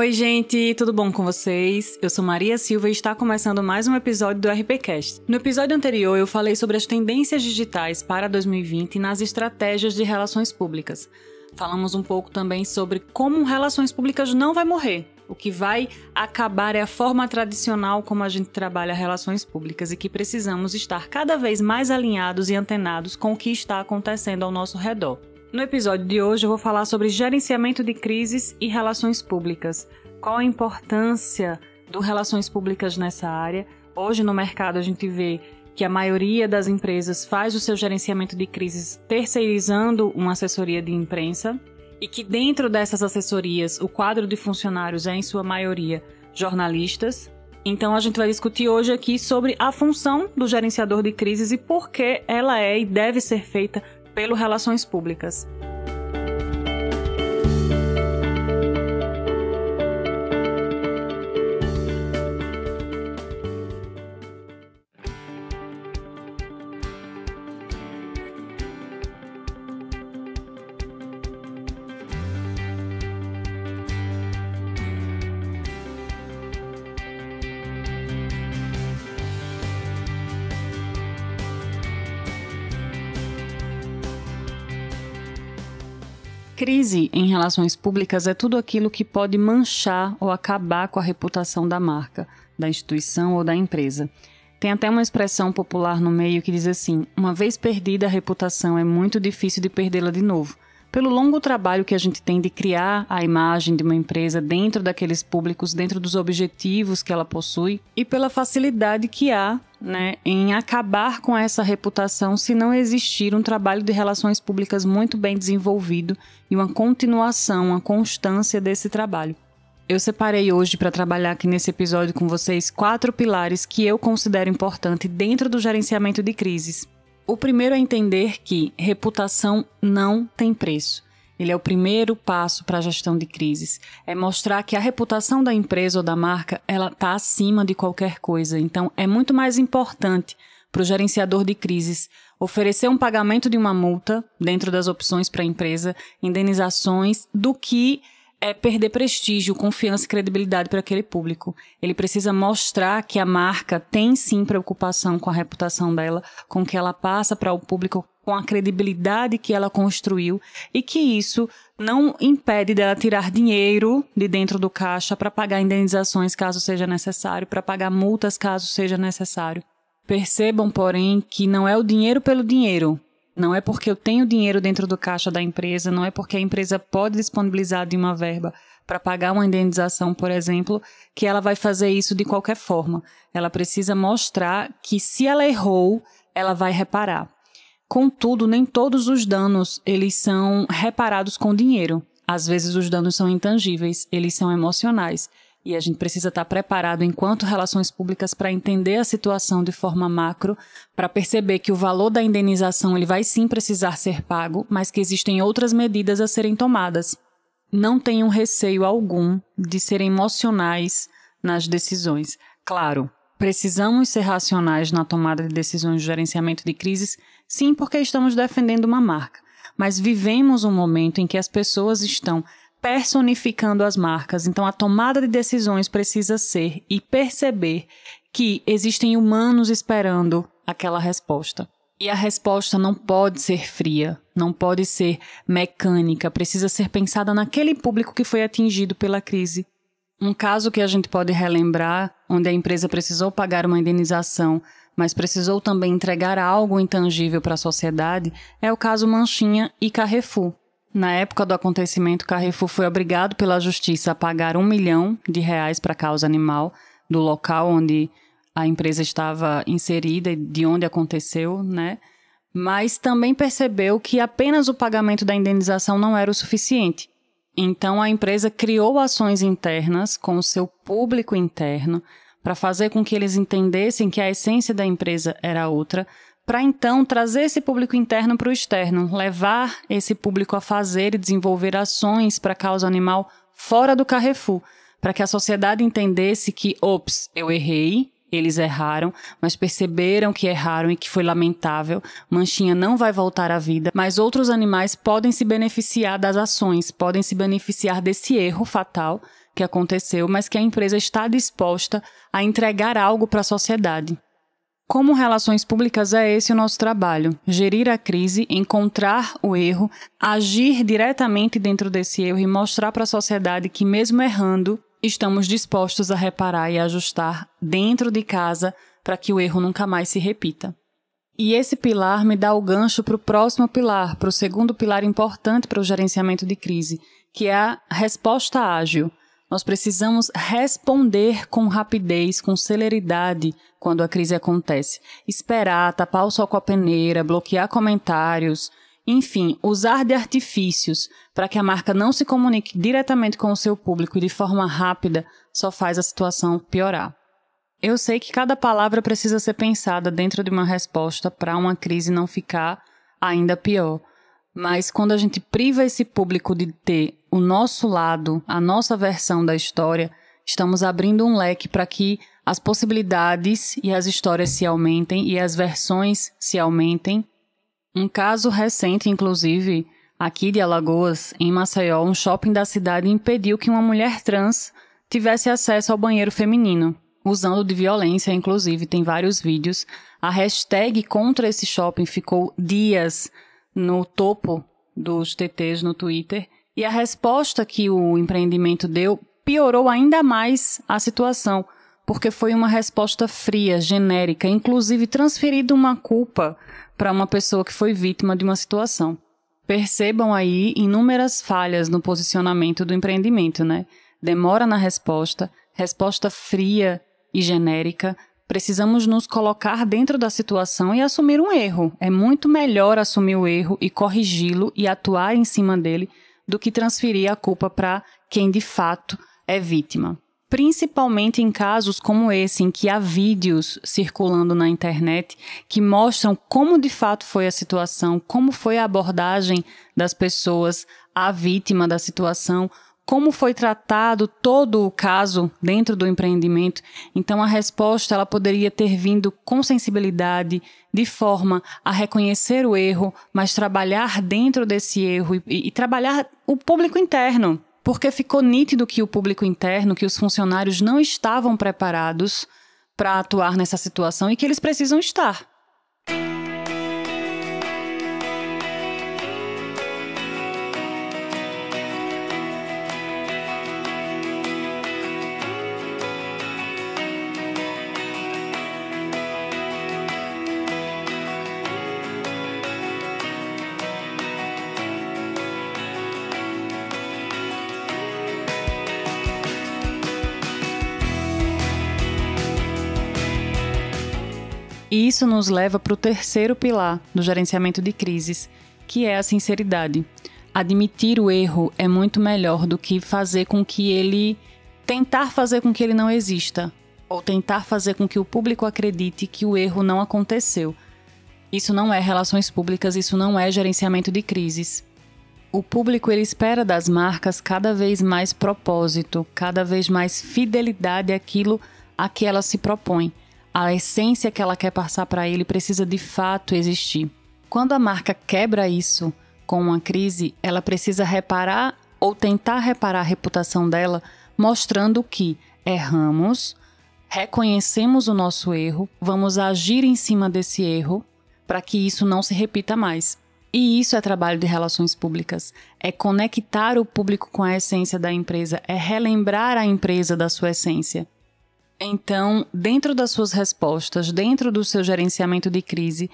Oi, gente, tudo bom com vocês? Eu sou Maria Silva e está começando mais um episódio do RPCast. No episódio anterior, eu falei sobre as tendências digitais para 2020 nas estratégias de relações públicas. Falamos um pouco também sobre como relações públicas não vai morrer. O que vai acabar é a forma tradicional como a gente trabalha relações públicas e que precisamos estar cada vez mais alinhados e antenados com o que está acontecendo ao nosso redor. No episódio de hoje eu vou falar sobre gerenciamento de crises e relações públicas. Qual a importância do relações públicas nessa área? Hoje no mercado a gente vê que a maioria das empresas faz o seu gerenciamento de crises terceirizando uma assessoria de imprensa e que dentro dessas assessorias o quadro de funcionários é em sua maioria jornalistas. Então a gente vai discutir hoje aqui sobre a função do gerenciador de crises e por que ela é e deve ser feita pelo Relações Públicas. Crise em relações públicas é tudo aquilo que pode manchar ou acabar com a reputação da marca, da instituição ou da empresa. Tem até uma expressão popular no meio que diz assim: uma vez perdida a reputação é muito difícil de perdê-la de novo pelo longo trabalho que a gente tem de criar a imagem de uma empresa dentro daqueles públicos, dentro dos objetivos que ela possui e pela facilidade que há né, em acabar com essa reputação se não existir um trabalho de relações públicas muito bem desenvolvido e uma continuação, uma constância desse trabalho. Eu separei hoje para trabalhar aqui nesse episódio com vocês quatro pilares que eu considero importante dentro do gerenciamento de crises. O primeiro é entender que reputação não tem preço. Ele é o primeiro passo para a gestão de crises. É mostrar que a reputação da empresa ou da marca ela está acima de qualquer coisa. Então, é muito mais importante para o gerenciador de crises oferecer um pagamento de uma multa dentro das opções para a empresa, indenizações, do que é perder prestígio, confiança e credibilidade para aquele público. Ele precisa mostrar que a marca tem sim preocupação com a reputação dela, com o que ela passa para o público, com a credibilidade que ela construiu e que isso não impede dela tirar dinheiro de dentro do caixa para pagar indenizações caso seja necessário, para pagar multas caso seja necessário. Percebam, porém, que não é o dinheiro pelo dinheiro, não é porque eu tenho dinheiro dentro do caixa da empresa, não é porque a empresa pode disponibilizar de uma verba para pagar uma indenização, por exemplo, que ela vai fazer isso de qualquer forma. Ela precisa mostrar que se ela errou, ela vai reparar. Contudo, nem todos os danos eles são reparados com dinheiro. Às vezes os danos são intangíveis, eles são emocionais. E a gente precisa estar preparado enquanto relações públicas para entender a situação de forma macro, para perceber que o valor da indenização ele vai sim precisar ser pago, mas que existem outras medidas a serem tomadas. Não tenham receio algum de serem emocionais nas decisões. Claro, precisamos ser racionais na tomada de decisões de gerenciamento de crises, sim, porque estamos defendendo uma marca. Mas vivemos um momento em que as pessoas estão personificando as marcas. Então, a tomada de decisões precisa ser e perceber que existem humanos esperando aquela resposta. E a resposta não pode ser fria, não pode ser mecânica, precisa ser pensada naquele público que foi atingido pela crise. Um caso que a gente pode relembrar, onde a empresa precisou pagar uma indenização, mas precisou também entregar algo intangível para a sociedade, é o caso Manchinha e Carrefour. Na época do acontecimento, Carrefour foi obrigado pela justiça a pagar um milhão de reais para a causa animal do local onde a empresa estava inserida e de onde aconteceu, né? Mas também percebeu que apenas o pagamento da indenização não era o suficiente. Então a empresa criou ações internas com o seu público interno para fazer com que eles entendessem que a essência da empresa era outra, para então trazer esse público interno para o externo, levar esse público a fazer e desenvolver ações para a causa animal fora do Carrefour, para que a sociedade entendesse que, ops, eu errei, eles erraram, mas perceberam que erraram e que foi lamentável. Manchinha não vai voltar à vida, mas outros animais podem se beneficiar das ações, podem se beneficiar desse erro fatal que aconteceu, mas que a empresa está disposta a entregar algo para a sociedade. Como relações públicas é esse o nosso trabalho: gerir a crise, encontrar o erro, agir diretamente dentro desse erro e mostrar para a sociedade que, mesmo errando, estamos dispostos a reparar e ajustar dentro de casa para que o erro nunca mais se repita. E esse pilar me dá o gancho para o próximo pilar, para o segundo pilar importante para o gerenciamento de crise, que é a resposta ágil. Nós precisamos responder com rapidez, com celeridade quando a crise acontece. Esperar, tapar o sol com a peneira, bloquear comentários, enfim, usar de artifícios para que a marca não se comunique diretamente com o seu público e de forma rápida só faz a situação piorar. Eu sei que cada palavra precisa ser pensada dentro de uma resposta para uma crise não ficar ainda pior. Mas quando a gente priva esse público de ter o nosso lado, a nossa versão da história, estamos abrindo um leque para que as possibilidades e as histórias se aumentem e as versões se aumentem. Um caso recente, inclusive, aqui de Alagoas, em Maceió, um shopping da cidade impediu que uma mulher trans tivesse acesso ao banheiro feminino, usando de violência, inclusive, tem vários vídeos. A hashtag contra esse shopping ficou dias no topo dos TTs no Twitter e a resposta que o empreendimento deu piorou ainda mais a situação, porque foi uma resposta fria, genérica, inclusive transferindo uma culpa para uma pessoa que foi vítima de uma situação. Percebam aí inúmeras falhas no posicionamento do empreendimento, né? Demora na resposta, resposta fria e genérica, Precisamos nos colocar dentro da situação e assumir um erro. É muito melhor assumir o erro e corrigi-lo e atuar em cima dele do que transferir a culpa para quem de fato é vítima. Principalmente em casos como esse, em que há vídeos circulando na internet que mostram como de fato foi a situação, como foi a abordagem das pessoas à vítima da situação, como foi tratado todo o caso dentro do empreendimento. Então a resposta ela poderia ter vindo com sensibilidade, de forma a reconhecer o erro, mas trabalhar dentro desse erro e, e trabalhar o público interno, porque ficou nítido que o público interno, que os funcionários não estavam preparados para atuar nessa situação e que eles precisam estar. E isso nos leva para o terceiro pilar do gerenciamento de crises, que é a sinceridade. Admitir o erro é muito melhor do que fazer com que ele. tentar fazer com que ele não exista, ou tentar fazer com que o público acredite que o erro não aconteceu. Isso não é relações públicas, isso não é gerenciamento de crises. O público ele espera das marcas cada vez mais propósito, cada vez mais fidelidade àquilo a que ela se propõe a essência que ela quer passar para ele precisa de fato existir. Quando a marca quebra isso com uma crise, ela precisa reparar ou tentar reparar a reputação dela, mostrando que erramos, reconhecemos o nosso erro, vamos agir em cima desse erro para que isso não se repita mais. E isso é trabalho de relações públicas. É conectar o público com a essência da empresa, é relembrar a empresa da sua essência. Então, dentro das suas respostas, dentro do seu gerenciamento de crise,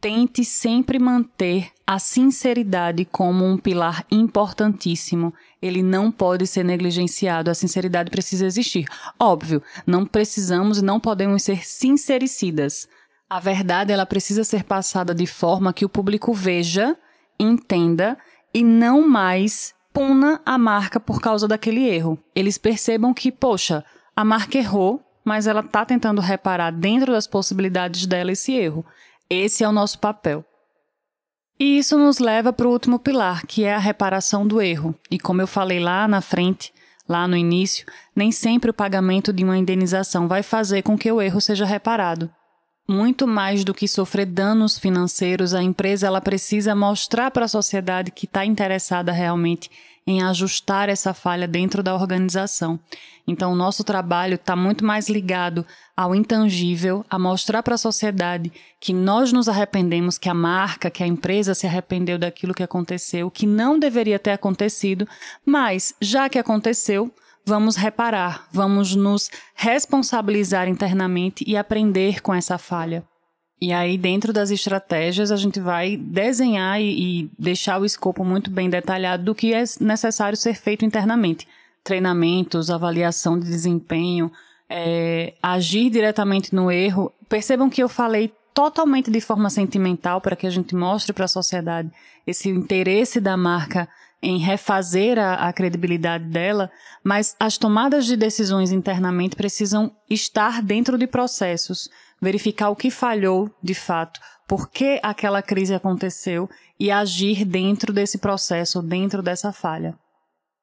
tente sempre manter a sinceridade como um pilar importantíssimo. Ele não pode ser negligenciado, a sinceridade precisa existir. Óbvio, não precisamos e não podemos ser sincericidas. A verdade ela precisa ser passada de forma que o público veja, entenda e não mais puna a marca por causa daquele erro. Eles percebam que, poxa, a marca errou, mas ela está tentando reparar dentro das possibilidades dela esse erro. Esse é o nosso papel. E isso nos leva para o último pilar, que é a reparação do erro. E como eu falei lá na frente, lá no início, nem sempre o pagamento de uma indenização vai fazer com que o erro seja reparado. Muito mais do que sofrer danos financeiros, a empresa ela precisa mostrar para a sociedade que está interessada realmente em ajustar essa falha dentro da organização. Então, o nosso trabalho está muito mais ligado ao intangível, a mostrar para a sociedade que nós nos arrependemos, que a marca, que a empresa se arrependeu daquilo que aconteceu, que não deveria ter acontecido, mas já que aconteceu, vamos reparar, vamos nos responsabilizar internamente e aprender com essa falha. E aí, dentro das estratégias, a gente vai desenhar e, e deixar o escopo muito bem detalhado do que é necessário ser feito internamente. Treinamentos, avaliação de desempenho, é, agir diretamente no erro. Percebam que eu falei totalmente de forma sentimental para que a gente mostre para a sociedade esse interesse da marca em refazer a, a, credibilidade dela, mas as tomadas de decisões internamente precisam estar dentro de processos, verificar o que falhou de fato, por que aquela crise aconteceu e agir dentro desse processo, dentro dessa falha.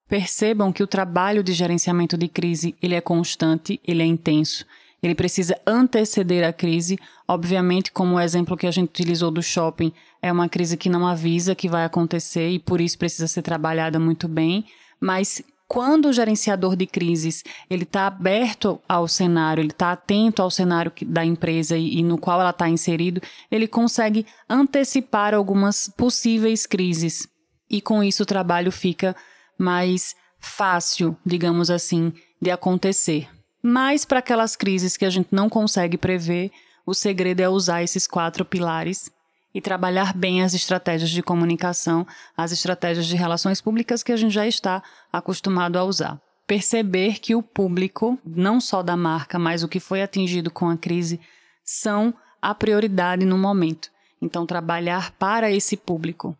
Percebam que o trabalho de gerenciamento de crise ele é constante, ele é intenso. Ele precisa anteceder a crise. Obviamente, como o exemplo que a gente utilizou do shopping, é uma crise que não avisa que vai acontecer e por isso precisa ser trabalhada muito bem. Mas quando o gerenciador de crises ele está aberto ao cenário, ele está atento ao cenário da empresa e, e no qual ela está inserido, ele consegue antecipar algumas possíveis crises. E com isso o trabalho fica mais fácil, digamos assim, de acontecer. Mas para aquelas crises que a gente não consegue prever, o segredo é usar esses quatro pilares e trabalhar bem as estratégias de comunicação, as estratégias de relações públicas que a gente já está acostumado a usar. Perceber que o público, não só da marca, mas o que foi atingido com a crise, são a prioridade no momento. Então, trabalhar para esse público,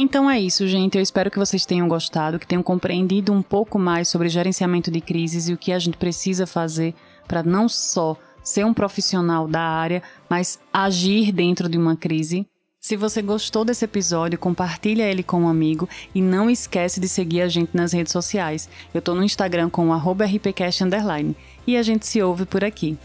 Então é isso, gente. Eu espero que vocês tenham gostado, que tenham compreendido um pouco mais sobre gerenciamento de crises e o que a gente precisa fazer para não só ser um profissional da área, mas agir dentro de uma crise. Se você gostou desse episódio, compartilha ele com um amigo e não esquece de seguir a gente nas redes sociais. Eu estou no Instagram com o e a gente se ouve por aqui.